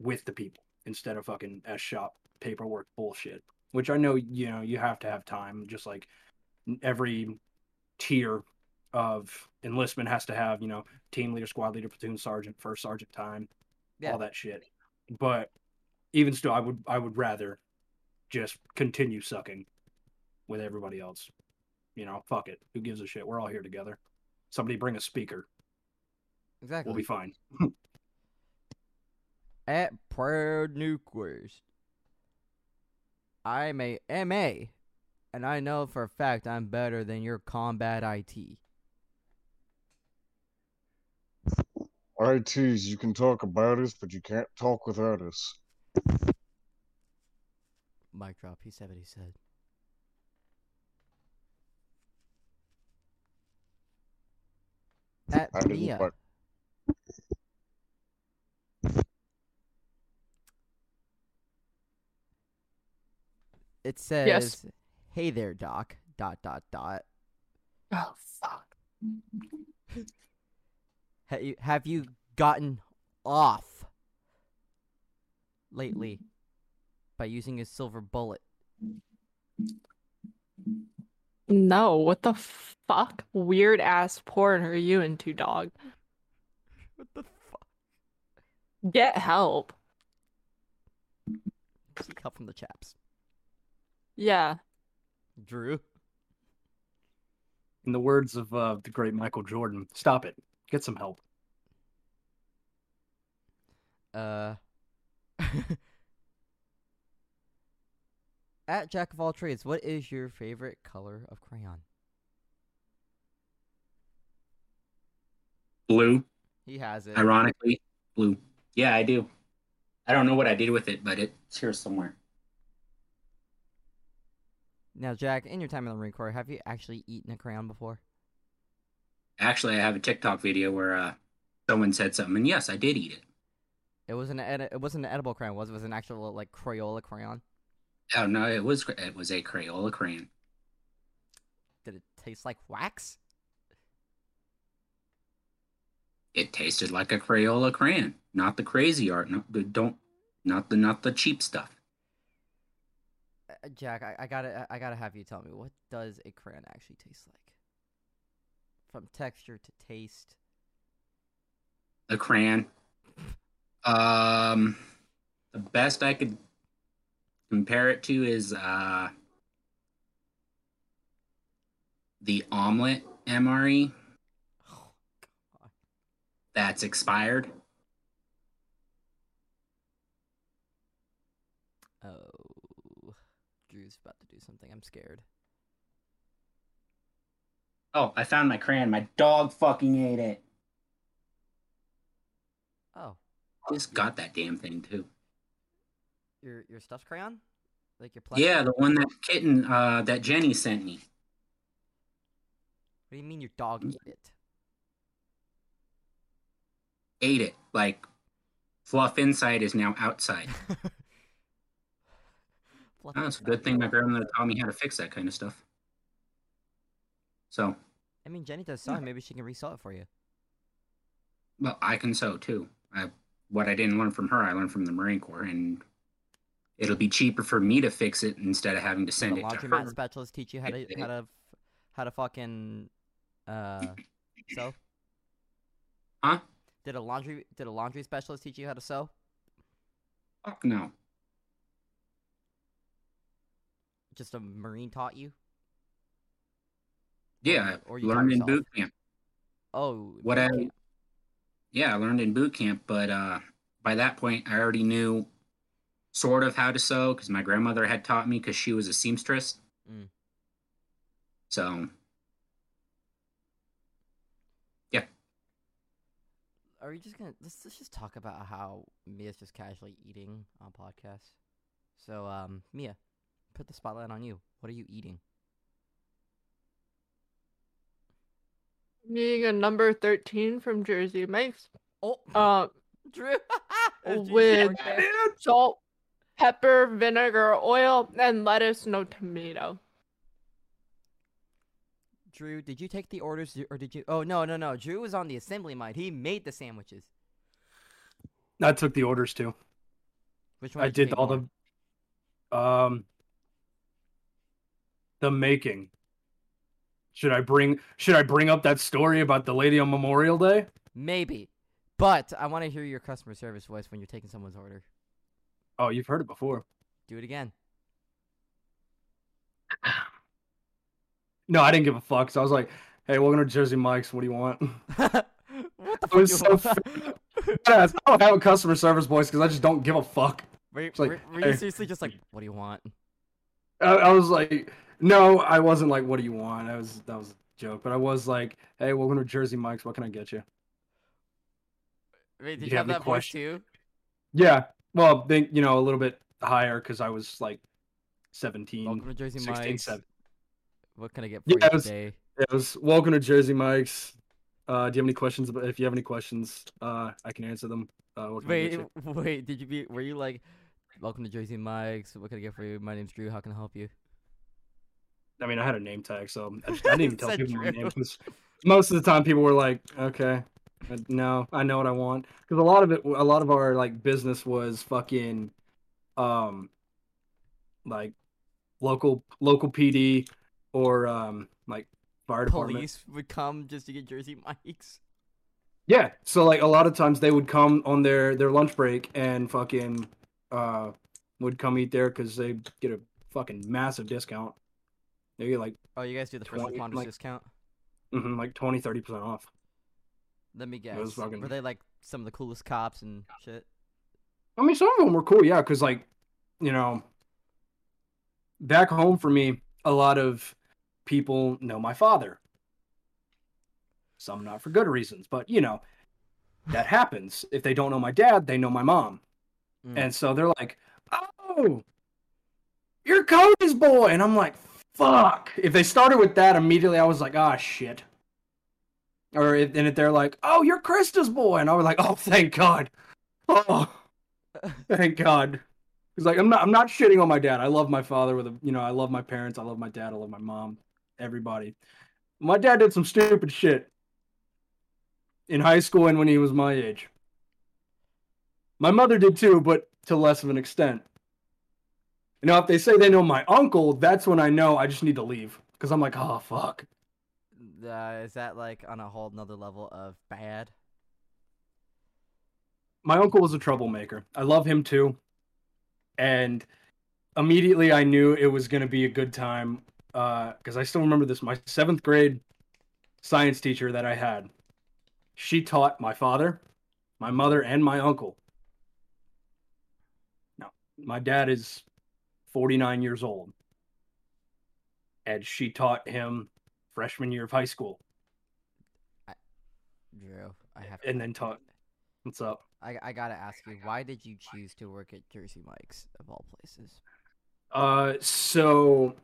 with the people instead of fucking s shop paperwork bullshit which i know you know you have to have time just like every tier of enlistment has to have you know team leader squad leader platoon sergeant first sergeant time Yeah. all that shit. But even still i would i would rather just continue sucking with everybody else. You know fuck it. Who gives a shit? We're all here together. Somebody bring a speaker. Exactly. we'll be fine. At Proud Nuke Waste, I'm a MA, and I know for a fact I'm better than your combat IT. ITs, you can talk about us, but you can't talk without us. Mic drop. He said what he said. At I Mia. fuck- It says, Yes. "Hey there, Doc." Dot dot dot. Oh fuck. Ha- you- have you gotten off lately by using a silver bullet? No, what the fuck? Weird ass porn are you into, dog? What the fuck? Get help. Seek help from the chaps. Yeah. Drew. in the words of uh, the great michael jordan stop it get some help Uh. At Jack of all trades, what is your favorite color of crayon? Blue, He has it. ironically, blue. Yeah, I do. I don't know what I did with it, but it's here somewhere. Now, Jack, in your time in the Marine Corps, have you actually eaten a crayon before? Actually, I have a TikTok video where uh, someone said something, and yes, I did eat it. It wasn't an edi- it wasn't an edible crayon, was it? It was an actual like Crayola crayon. Oh no, it was it was a Crayola crayon. Did it taste like wax? It tasted like a Crayola crayon, not the Cra-Z-Art. No, the- don't, not the not the cheap stuff. Uh, Jack, I, I gotta I gotta have you tell me what does a crayon actually taste like? From texture to taste. The crayon. Um, the best I could compare it to is uh the omelet MRE. Oh, that's expired. Oh, Drew's about to do something. I'm scared. Oh, I found my crayon. My dog fucking ate it. Oh, Just got that damn thing too. your your stuffed crayon, like your plush? Yeah, the one that kitten uh that Jenny sent me. What do you mean your dog ate it? Ate it. Like fluff inside is now outside. Fluff Oh, it's a good thing my grandmother taught me how to fix that kind of stuff. So, I mean, Jenny does sewing. Maybe she can resell it for you. well, I can sew too. I, what I didn't learn from her, I learned from the Marine Corps, and it'll be cheaper for me to fix it instead of having to send the it to her. specialist teach you how to how to how to fucking uh sew? Huh? Did a laundry did a laundry specialist teach you how to sew? Fuck no. Just a marine taught you? Yeah, or you learned in boot camp. Oh, What I- camp. Yeah, I learned in boot camp, but uh, by that point, I already knew sort of how to sew because my grandmother had taught me because she was a seamstress. Mm. So, yeah. Are we just gonna let's, let's just talk about how Mia's just casually eating on podcast? So, um, Mia, put the spotlight on you. What are you eating? Being a number 13 from Jersey Mike's. Oh, Uh, Drew. With- salt, pepper, vinegar, oil, and lettuce, no tomato. Drew, did you take the orders or did you? Oh no, no, no. Drew was on the assembly line. He made the sandwiches. I took the orders too. Which one? I you did all more? the um the making. Should I bring should I bring up that story about the lady on Memorial Day? Maybe, but I want to hear your customer service voice when you're taking someone's order. Oh, you've heard it before. Do it again. No, I didn't give a fuck. So I was like, "Hey, welcome to Jersey Mike's. What do you want?" what the fuck? was so? Yes, I don't have a customer service voice because I just don't give a fuck. were, you- like, were, were you hey. seriously just like, what do you want? I, I was like, "No, I wasn't like, what do you want?" I was that was a joke, but I was like, "Hey, welcome to Jersey Mike's. What can I get you?" Wait, did you, you have have that voice too? Yeah, well, think you know a little bit higher because I was like 17, Welcome to Jersey 16, Mike's. 17. What can I get for Yeah, you was- today? It was welcome to Jersey Mike's. Uh, do you have any questions? About, if you have any questions, uh, I can answer them. Uh, what can I get Wait, wait. Did you be? Were you like, welcome to Jersey Mike's? What can I get for you? My name's Drew. How can I help you? I mean, I had a name tag, so I, just, I didn't even tell people my name name. 'cause most of the time, people were like, "Okay, no, I know what I want." Because a lot of it, a lot of our like business was fucking, um, like local local PD or um like fire department. Police would come just to get Jersey Mike's. Yeah, so like a lot of times they would come on their their lunch break and fucking uh would come eat there because they get a fucking massive discount. They get like Oh, you guys do the first 20, responders like- discount. mhm, like 20 30 percent off. Let me guess. fucking- Were they like some of the coolest cops and shit? I mean, some of them were cool, yeah, because like you know, back home for me, a lot of people know my father. Some not for good reasons, but you know, that happens. If they don't know my dad, they know my mom. Mm. And so they're like, "Oh, you're Cody's boy," and I'm like, "Fuck!" If they started with that immediately, I was like, "Ah, shit." Or if, and if they're like, "Oh, you're Krista's boy," and I was like, "Oh, thank God." Oh, thank God. He's like, "I'm not. I'm not shitting on my dad. I love my father with a, you know, I love my parents. I love my dad. I love my mom. Everybody. My dad did some stupid shit in high school and when he was my age. My mother did too, but to less of an extent. You know, if they say they know my uncle, that's when I know I just need to leave. Because I'm like, oh, fuck. Uh, is that like on a whole nother level of bad? My uncle was a troublemaker. I love him too. And immediately I knew it was going to be a good time. Because I still remember this. My seventh grade science teacher that I had, she taught my father, my mother, and my uncle. Now, my dad is 49 years old, and she taught him freshman year of high school, I, Drew, I have. and then taught. What's up? I I gotta ask you, why did you choose to work at Jersey Mike's of all places? Uh, so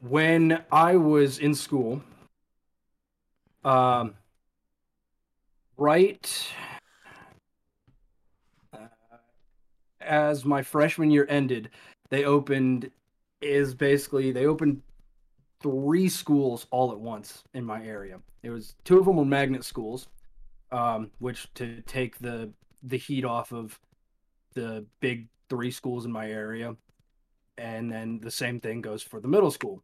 when I was in school, um, right uh, as my freshman year ended, they opened is basically they opened three schools all at once in my area. It was two of them were magnet schools, um, which to take the the heat off of the big three schools in my area and then the same thing goes for the middle school.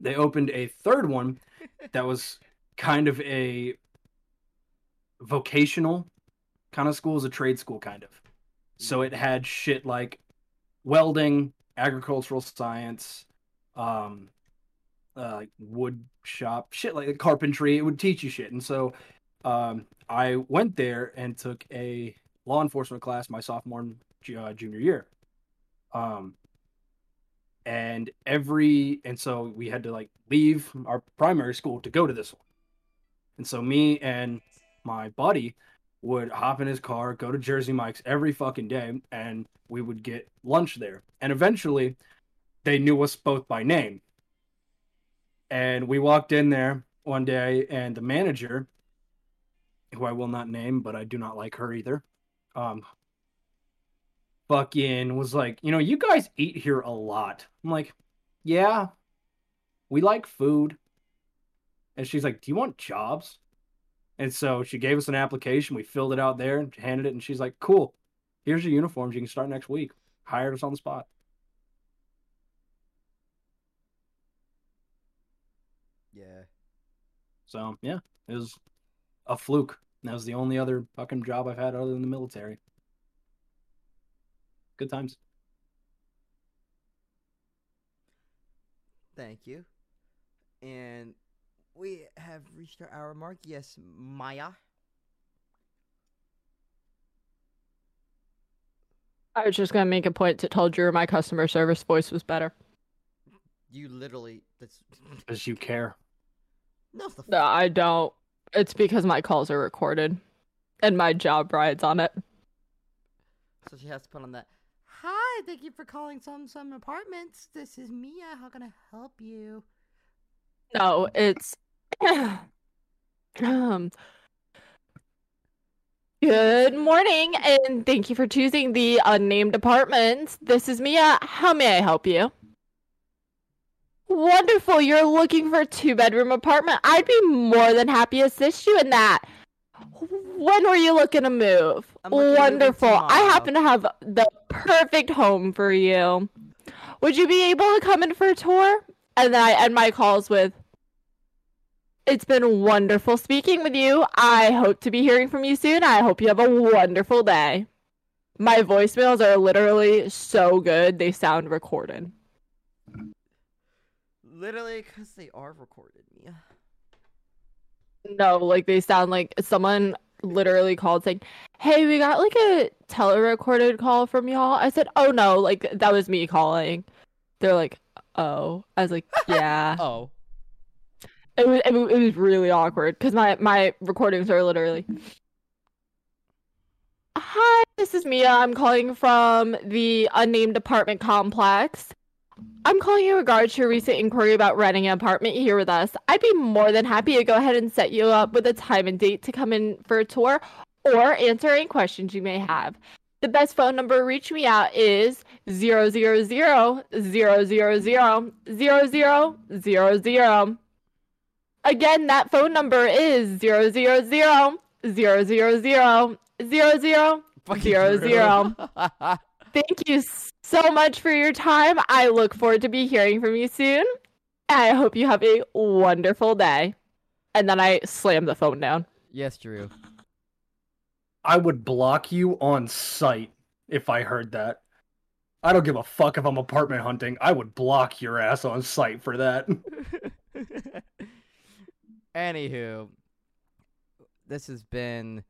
They opened a third one that was kind of a vocational kind of school, as a trade school kind of. So it had shit like welding, agricultural science, um, uh, like wood shop, shit like carpentry. It would teach you shit, and so um, I went there and took a law enforcement class my sophomore and uh, junior year. Um, and every and so we had to like leave our primary school to go to this one and so me and my buddy would hop in his car go to jersey mike's every fucking day and we would get lunch there and eventually they knew us both by name and we walked in there one day and the manager who i will not name but i do not like her either um fucking was like, you know, you guys eat here a lot. I'm like, yeah, we like food. And she's like, do you want jobs? And so she gave us an application. We filled it out there and handed it. And she's like, cool, here's your uniforms. You can start next week. Hired us on the spot. Yeah. So yeah, it was a fluke. That was the only other fucking job I've had other than the military. Good times. Thank you. And we have reached our hour mark. Yes, Maya. I was just gonna make a point to tell Drew my customer service voice was better. You literally. That's. Because you care. No, the No, I don't. It's because my calls are recorded, and my job rides on it. So she has to put on that. Hi, thank you for calling some some apartments. This is Mia. How can I help you? No, it's um. Good morning, and thank you for choosing the unnamed apartments. This is Mia. How may I help you? Wonderful. You're looking for a two bedroom apartment. I'd be more than happy to assist you in that. When were you looking to move? Looking to move Wonderful. I happen to have the perfect home for you. Would you be able to come in for a tour? And then I end my calls with It's been wonderful speaking with you. I hope to be hearing from you soon. I hope you have a wonderful day. My voicemails are literally so good, they sound recorded. Literally, because they are recorded, Mia. No, like they sound like someone literally called saying, Hey, we got like a telerecorded call from y'all. I said, Oh no, like that was me calling. They're like, Oh. I was like, Yeah. Oh. It was it, was really awkward because my my recordings are literally. Hi, this is Mia. I'm calling from the unnamed apartment complex. I'm calling in regards to your recent inquiry about renting an apartment here with us. I'd be more than happy to go ahead and set you up with a time and date to come in for a tour or answer any questions you may have. The best phone number to reach me at is 000 000 000 0000. Again, that phone number is 000 000 000 0000. Zero, zero. Thank you so much for your time. I look forward to be hearing from you soon. I hope you have a wonderful day. And then I slam the phone down. yes, Drew. I would block you on sight if I heard that. I don't give a fuck if I'm apartment hunting. I would block your ass on sight for that. Anywho, this has been.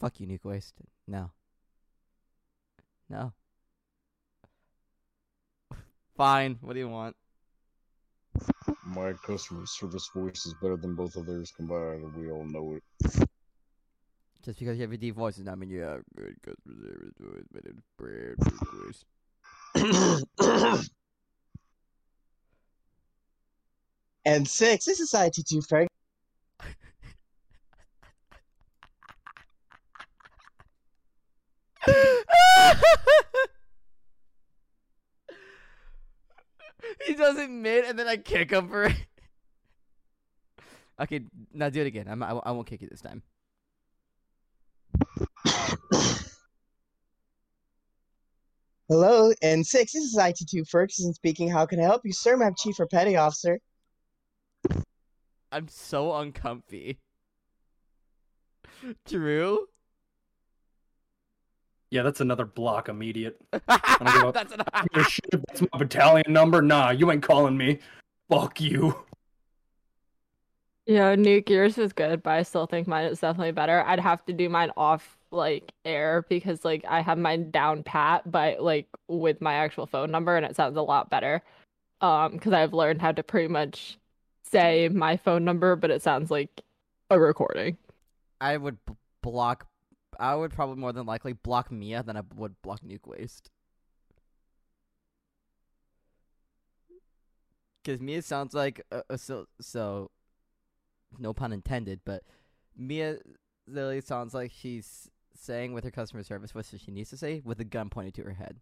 Fuck you, Nuke Waste. No. No. Fine. What do you want? My customer service voice is better than both of theirs combined, and we all know it. Just because you have a deep voice does not mean you have good customer service voice, but it's brand voice. N6, this is IT2 Ferg. he does it mid, and then I kick him for it. okay, now do it again. I'm, I, I won't kick you this time. Hello, N6, this is IT2 Ferguson speaking. How can I help you, sir? I'm Chief or Petty Officer. I'm so uncomfy. Drew? Yeah, that's another block immediate. give. That's an That's my battalion number. Nah, you ain't calling me. Fuck you. Yeah, Nuke, yours was good, but I still think mine is definitely better. I'd have to do mine off like air because like I have mine down pat, but like with my actual phone number, and it sounds a lot better. Um, because I've learned how to pretty much say my phone number, but it sounds like a recording. I would b- block. I would probably more than likely block Mia than I would block Nuke Waste. Because Mia sounds like a, a so so. No pun intended, but Mia literally sounds like she's saying with her customer service what she needs to say with a gun pointed to her head.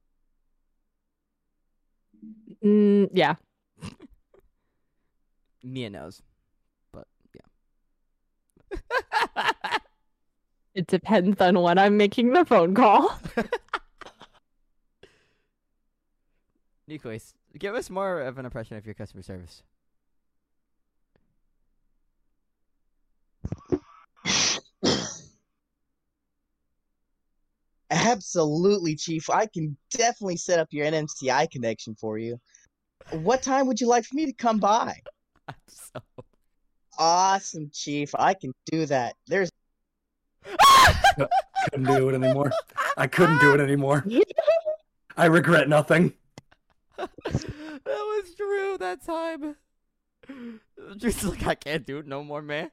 Mm, yeah. Mia knows, but yeah. It depends on when I'm making the phone call. Nuke Waste, give us more of an impression of your customer service. Absolutely, Chief. I can definitely set up your NMCI connection for you. What time would you like for me to come by? I'm so. Awesome, Chief. I can do that. There's Couldn't do it anymore. I couldn't do it anymore. I regret nothing. that was true that time. Just like I can't do it no more, man.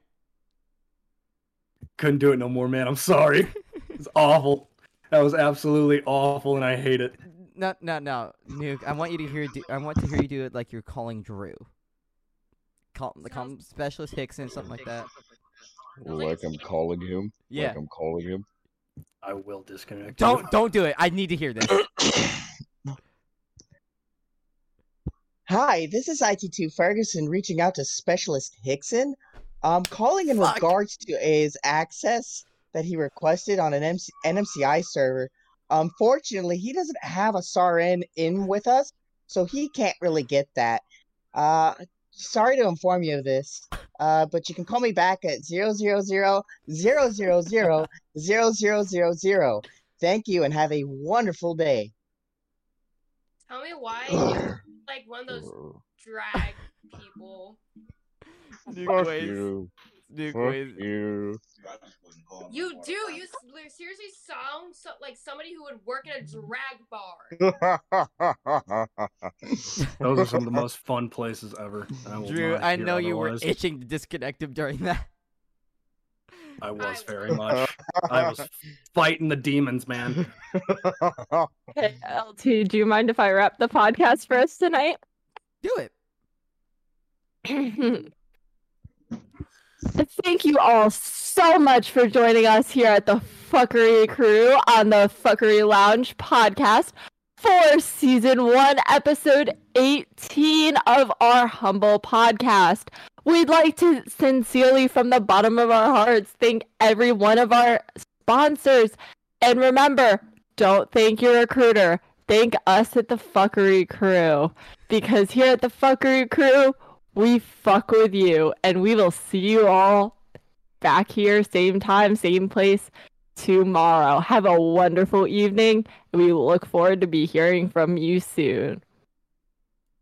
Couldn't do it no more, man. I'm sorry. It's awful. That was absolutely awful, and I hate it. No, no, no, Nuke. I want you to hear. Do, I want to hear you do it like you're calling Drew. Call, like, call Specialist Hickson, something like that. Like I'm calling him. Yeah. Like I'm calling him. I will disconnect. Don't, don't do it. I need to hear this. Hi, this is IT2 Ferguson reaching out to Specialist Hickson. I'm calling in Fuck. regards to his access that he requested on an MC- NMCI server. Unfortunately, he doesn't have a SAAR-N in with us, so he can't really get that. Uh, sorry to inform you of this, uh, but you can call me back at 000 000 0000. Thank you and have a wonderful day. Tell me why you're like one of those drag people. Nuke Fuck Waste. you. Fuck Waste. you. You do. You seriously sound so, like somebody who would work in a drag bar. Those are some of the most fun places ever. I Drew, I hear know you were itching to disconnect him during that. I was very much. I was fighting the demons, man. Hey, LT, do you mind if I wrap the podcast for us tonight? Do it. Thank you all so much for joining us here at the Fuckery Crew on the Fuckery Lounge podcast for season one, episode 18 of our humble podcast. We'd like to sincerely, from the bottom of our hearts, thank every one of our sponsors. And remember, don't thank your recruiter. Thank us at the Fuckery Crew. Because here at the Fuckery Crew, we fuck with you. And we will see you all back here, same time, same place tomorrow. Have a wonderful evening. We look forward to be hearing from you soon.